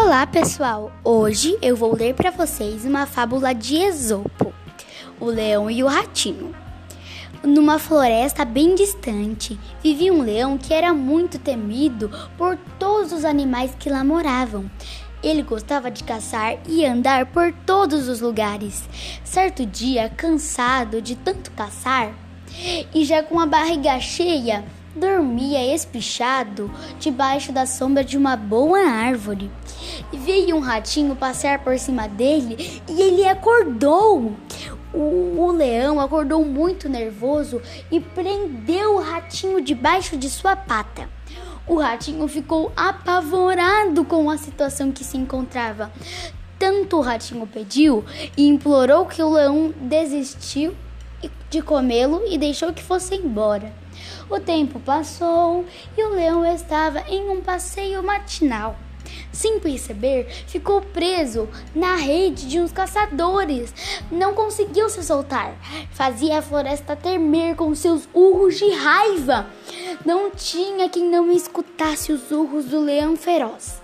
Olá, pessoal! Hoje eu vou ler para vocês uma fábula de Esopo, o leão e o ratinho. Numa floresta bem distante, vivia um leão que era muito temido por todos os animais que lá moravam. Ele gostava de caçar e andar por todos os lugares. Certo dia, cansado de tanto caçar e já com a barriga cheia, dormia espichado debaixo da sombra de uma boa árvore. Veio um ratinho passear por cima dele e ele acordou. O, o, leão acordou muito nervoso e prendeu o ratinho debaixo de sua pata. O ratinho ficou apavorado com a situação que se encontrava. Tanto o ratinho pediu e implorou que o leão desistiu de comê-lo e deixou que fosse embora. O tempo passou e o leão estava em um passeio matinal. Sem perceber, ficou preso na rede de uns caçadores. Não conseguiu se soltar. Fazia a floresta tremer com seus urros de raiva. Não tinha quem não escutasse os urros do leão feroz.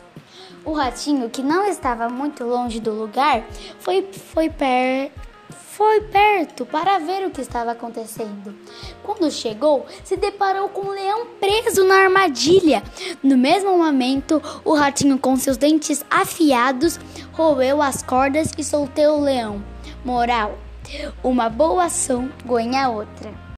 O ratinho, que não estava muito longe do lugar, foi, foi perto foi perto para ver o que estava acontecendo. Quando chegou, se deparou com um leão preso na armadilha. No mesmo momento, o ratinho, com seus dentes afiados, roeu as cordas e soltou o leão. Moral: uma boa ação ganha outra.